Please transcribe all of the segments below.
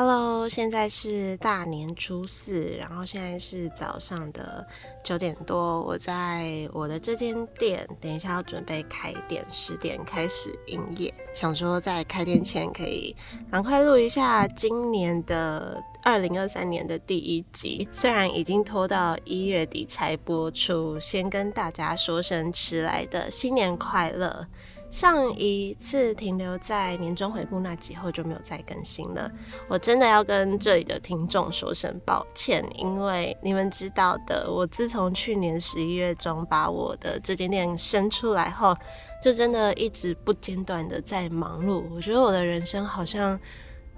Hello，现在是大年初四，然后现在是早上的九点多，我在我的这间店，等一下要准备开店，十点开始营业。想说在开店前可以赶快录一下今年的二零二三年的第一集，虽然已经拖到一月底才播出，先跟大家说声迟来的新年快乐。上一次停留在年终回顾那集后就没有再更新了，我真的要跟这里的听众说声抱歉，因为你们知道的，我自从去年十一月中把我的这间店生出来后，就真的一直不间断的在忙碌。我觉得我的人生好像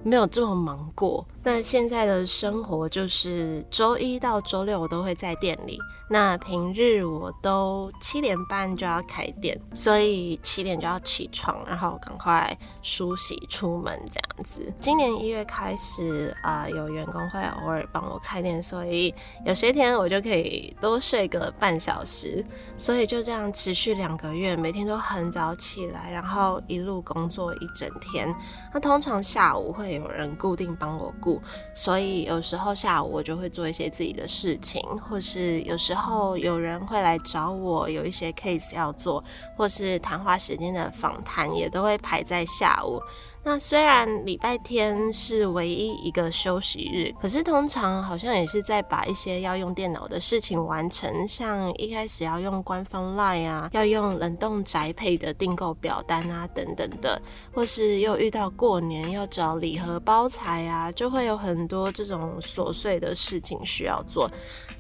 没有这么忙过。那现在的生活就是周一到周六我都会在店里。那平日我都七点半就要开店，所以七点就要起床，然后赶快梳洗出门这样子。今年一月开始啊，有员工会偶尔帮我开店，所以有些天我就可以多睡个半小时。所以就这样持续两个月，每天都很早起来，然后一路工作一整天。那通常下午会有人固定帮我顾，所以有时候下午我就会做一些自己的事情，或是有时候。有人会来找我，有一些 case 要做，或是谈话时间的访谈，也都会排在下午。那虽然礼拜天是唯一一个休息日，可是通常好像也是在把一些要用电脑的事情完成，像一开始要用官方 Line 啊，要用冷冻宅配的订购表单啊等等的，或是又遇到过年要找礼盒包材啊，就会有很多这种琐碎的事情需要做。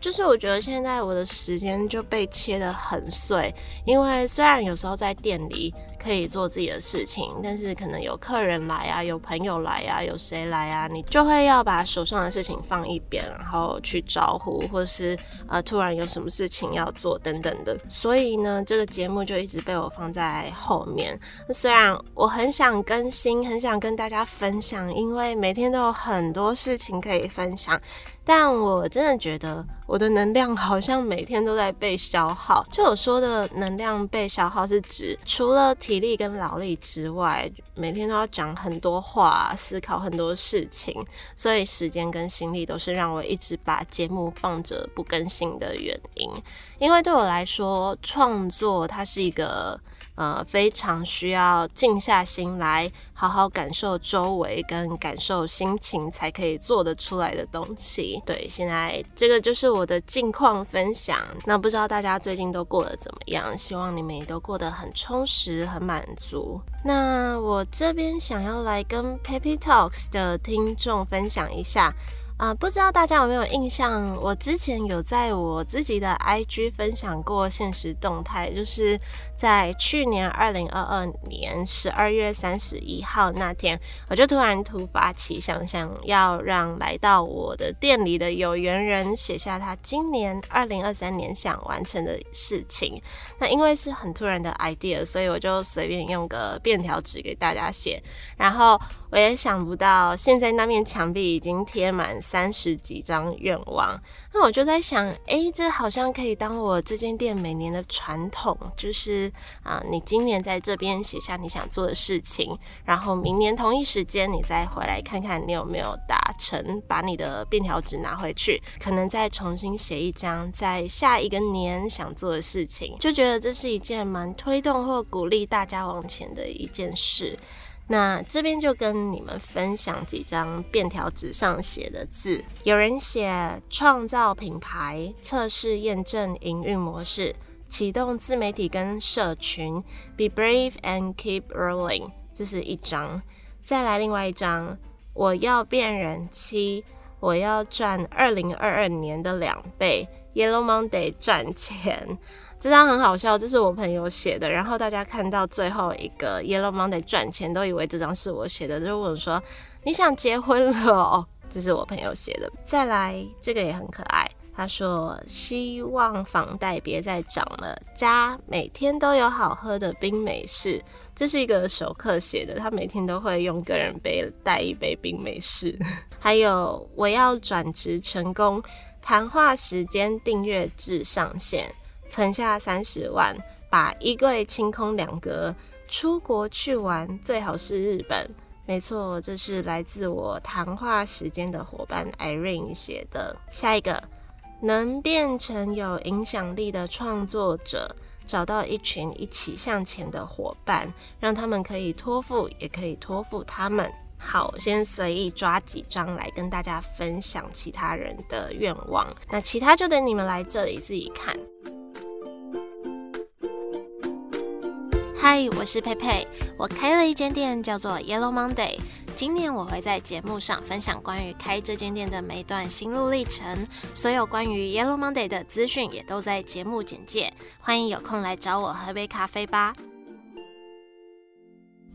就是我觉得现在我的时间就被切得很碎，因为虽然有时候在店里。可以做自己的事情，但是可能有客人来啊，有朋友来啊，有谁来啊，你就会要把手上的事情放一边，然后去招呼，或是呃突然有什么事情要做等等的。所以呢，这个节目就一直被我放在后面。虽然我很想更新，很想跟大家分享，因为每天都有很多事情可以分享。但我真的觉得我的能量好像每天都在被消耗。就我说的能量被消耗，是指除了体力跟劳力之外，每天都要讲很多话，思考很多事情，所以时间跟心力都是让我一直把节目放着不更新的原因。因为对我来说，创作它是一个。呃，非常需要静下心来，好好感受周围跟感受心情，才可以做得出来的东西。对，现在这个就是我的近况分享。那不知道大家最近都过得怎么样？希望你们也都过得很充实、很满足。那我这边想要来跟 Peppy Talks 的听众分享一下。啊，不知道大家有没有印象？我之前有在我自己的 IG 分享过现实动态，就是在去年二零二二年十二月三十一号那天，我就突然突发奇想，想要让来到我的店里的有缘人写下他今年二零二三年想完成的事情。那因为是很突然的 idea，所以我就随便用个便条纸给大家写，然后。我也想不到，现在那面墙壁已经贴满三十几张愿望。那我就在想，哎，这好像可以当我这间店每年的传统，就是啊，你今年在这边写下你想做的事情，然后明年同一时间你再回来看看你有没有达成，把你的便条纸拿回去，可能再重新写一张在下一个年想做的事情，就觉得这是一件蛮推动或鼓励大家往前的一件事。那这边就跟你们分享几张便条纸上写的字。有人写创造品牌、测试验证营运模式、启动自媒体跟社群，Be brave and keep rolling。这是一张。再来另外一张，我要变人妻，我要赚二零二二年的两倍。Yellow Monday 赚钱。这张很好笑，这是我朋友写的。然后大家看到最后一个 Yellow Monday 赚钱，都以为这张是我写的，就问我说：“你想结婚了哦？”这是我朋友写的。再来，这个也很可爱。他说：“希望房贷别再涨了，家每天都有好喝的冰美式。”这是一个熟客写的，他每天都会用个人杯带一杯冰美式。还有，我要转职成功，谈话时间订阅制上线。存下三十万，把衣柜清空两格，出国去玩，最好是日本。没错，这是来自我谈话时间的伙伴 Irene 写的。下一个，能变成有影响力的创作者，找到一群一起向前的伙伴，让他们可以托付，也可以托付他们。好，先随意抓几张来跟大家分享其他人的愿望，那其他就等你们来这里自己看。嗨，我是佩佩，我开了一间店，叫做 Yellow Monday。今年我会在节目上分享关于开这间店的每一段心路历程，所有关于 Yellow Monday 的资讯也都在节目简介。欢迎有空来找我喝杯咖啡吧。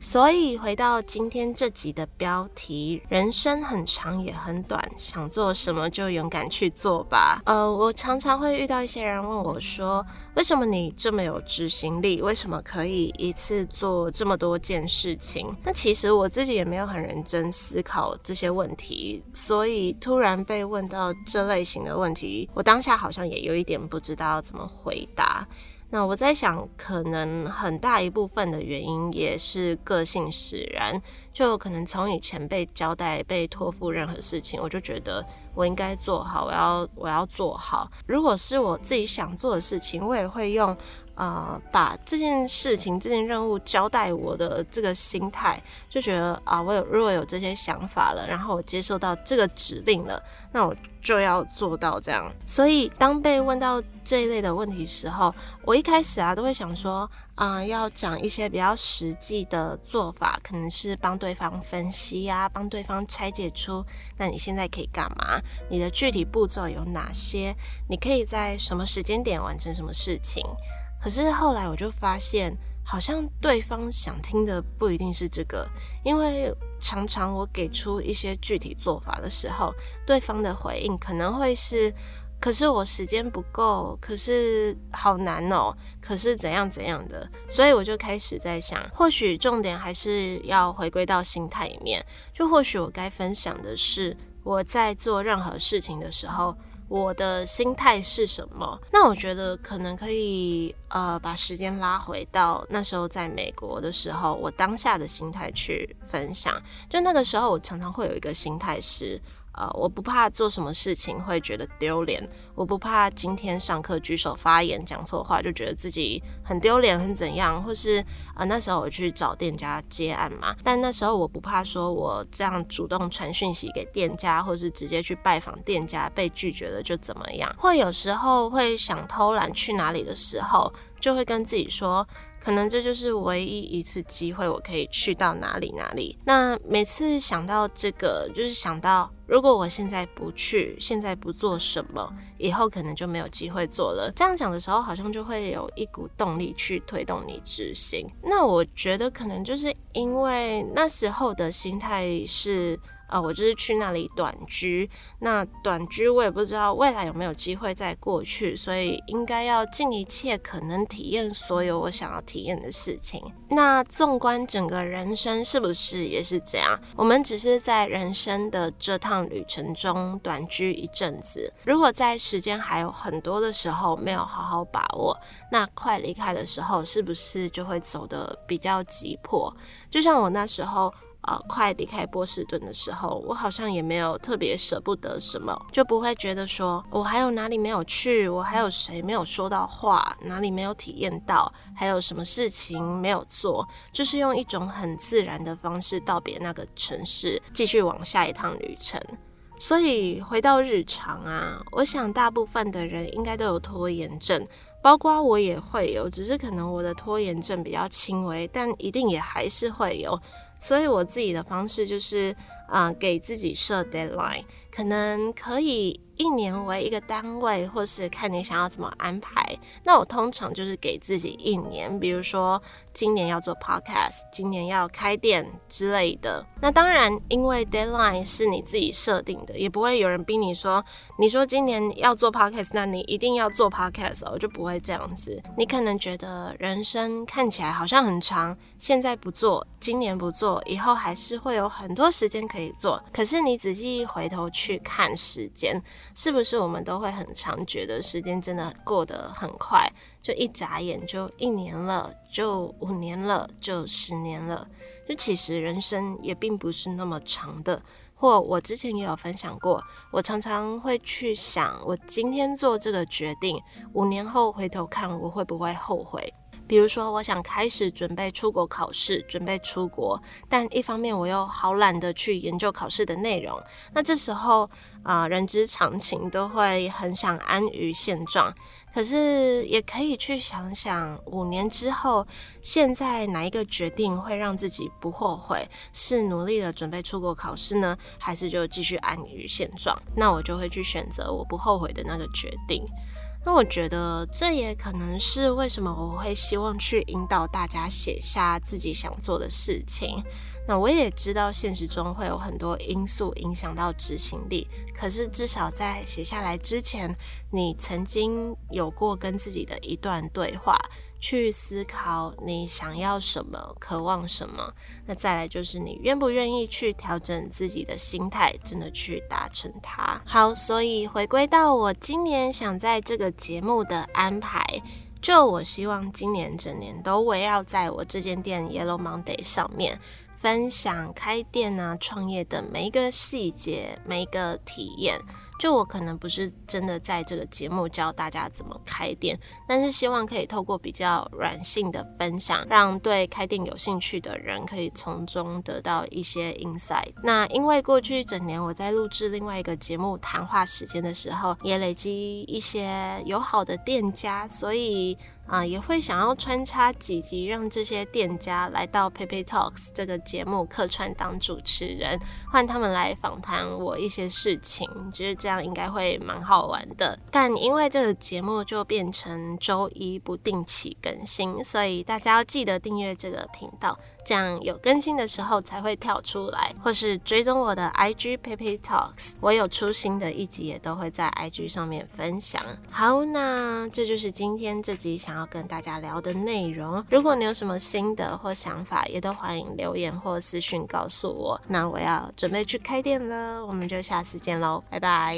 所以回到今天这集的标题，人生很长也很短，想做什么就勇敢去做吧。呃，我常常会遇到一些人问我说，为什么你这么有执行力？为什么可以一次做这么多件事情？那其实我自己也没有很认真思考这些问题，所以突然被问到这类型的问题，我当下好像也有一点不知道怎么回答。那我在想，可能很大一部分的原因也是个性使然，就可能从以前被交代、被托付任何事情，我就觉得我应该做好，我要我要做好。如果是我自己想做的事情，我也会用。呃，把这件事情、这件任务交代我的这个心态，就觉得啊，我有如果有这些想法了，然后我接受到这个指令了，那我就要做到这样。所以，当被问到这一类的问题时候，我一开始啊，都会想说，啊，要讲一些比较实际的做法，可能是帮对方分析呀，帮对方拆解出，那你现在可以干嘛？你的具体步骤有哪些？你可以在什么时间点完成什么事情？可是后来我就发现，好像对方想听的不一定是这个，因为常常我给出一些具体做法的时候，对方的回应可能会是：可是我时间不够，可是好难哦，可是怎样怎样的。所以我就开始在想，或许重点还是要回归到心态里面，就或许我该分享的是，我在做任何事情的时候。我的心态是什么？那我觉得可能可以，呃，把时间拉回到那时候在美国的时候，我当下的心态去分享。就那个时候，我常常会有一个心态是。呃，我不怕做什么事情会觉得丢脸，我不怕今天上课举手发言讲错话就觉得自己很丢脸很怎样，或是呃那时候我去找店家接案嘛，但那时候我不怕说我这样主动传讯息给店家，或是直接去拜访店家被拒绝了就怎么样，会有时候会想偷懒去哪里的时候，就会跟自己说。可能这就是唯一一次机会，我可以去到哪里哪里。那每次想到这个，就是想到如果我现在不去，现在不做什么，以后可能就没有机会做了。这样想的时候，好像就会有一股动力去推动你执行。那我觉得可能就是因为那时候的心态是。呃，我就是去那里短居。那短居我也不知道未来有没有机会再过去，所以应该要尽一切可能体验所有我想要体验的事情。那纵观整个人生，是不是也是这样？我们只是在人生的这趟旅程中短居一阵子。如果在时间还有很多的时候没有好好把握，那快离开的时候，是不是就会走得比较急迫？就像我那时候。呃，快离开波士顿的时候，我好像也没有特别舍不得什么，就不会觉得说我还有哪里没有去，我还有谁没有说到话，哪里没有体验到，还有什么事情没有做，就是用一种很自然的方式道别那个城市，继续往下一趟旅程。所以回到日常啊，我想大部分的人应该都有拖延症，包括我也会有，只是可能我的拖延症比较轻微，但一定也还是会有。所以我自己的方式就是，啊，给自己设 deadline，可能可以。一年为一个单位，或是看你想要怎么安排。那我通常就是给自己一年，比如说今年要做 podcast，今年要开店之类的。那当然，因为 deadline 是你自己设定的，也不会有人逼你说，你说今年要做 podcast，那你一定要做 podcast 哦，就不会这样子。你可能觉得人生看起来好像很长，现在不做，今年不做，以后还是会有很多时间可以做。可是你仔细回头去去看时间。是不是我们都会很常觉得时间真的过得很快，就一眨眼就一年了，就五年了，就十年了。就其实人生也并不是那么长的。或我之前也有分享过，我常常会去想，我今天做这个决定，五年后回头看，我会不会后悔？比如说，我想开始准备出国考试，准备出国，但一方面我又好懒得去研究考试的内容。那这时候，啊，人之常情都会很想安于现状。可是也可以去想想，五年之后，现在哪一个决定会让自己不后悔？是努力的准备出国考试呢，还是就继续安于现状？那我就会去选择我不后悔的那个决定。那我觉得这也可能是为什么我会希望去引导大家写下自己想做的事情。那我也知道现实中会有很多因素影响到执行力，可是至少在写下来之前，你曾经有过跟自己的一段对话。去思考你想要什么，渴望什么。那再来就是你愿不愿意去调整自己的心态，真的去达成它。好，所以回归到我今年想在这个节目的安排，就我希望今年整年都围绕在我这间店 Yellow Monday 上面。分享开店啊、创业的每一个细节、每一个体验。就我可能不是真的在这个节目教大家怎么开店，但是希望可以透过比较软性的分享，让对开店有兴趣的人可以从中得到一些 insight。那因为过去一整年我在录制另外一个节目谈话时间的时候，也累积一些友好的店家，所以。啊，也会想要穿插几集，让这些店家来到 Pepe Talks 这个节目客串当主持人，换他们来访谈我一些事情，觉得这样应该会蛮好玩的。但因为这个节目就变成周一不定期更新，所以大家要记得订阅这个频道。这样有更新的时候才会跳出来，或是追踪我的 IG Pepe Talks，我有出新的一集也都会在 IG 上面分享。好，那这就是今天这集想要跟大家聊的内容。如果你有什么心得或想法，也都欢迎留言或私讯告诉我。那我要准备去开店了，我们就下次见喽，拜拜。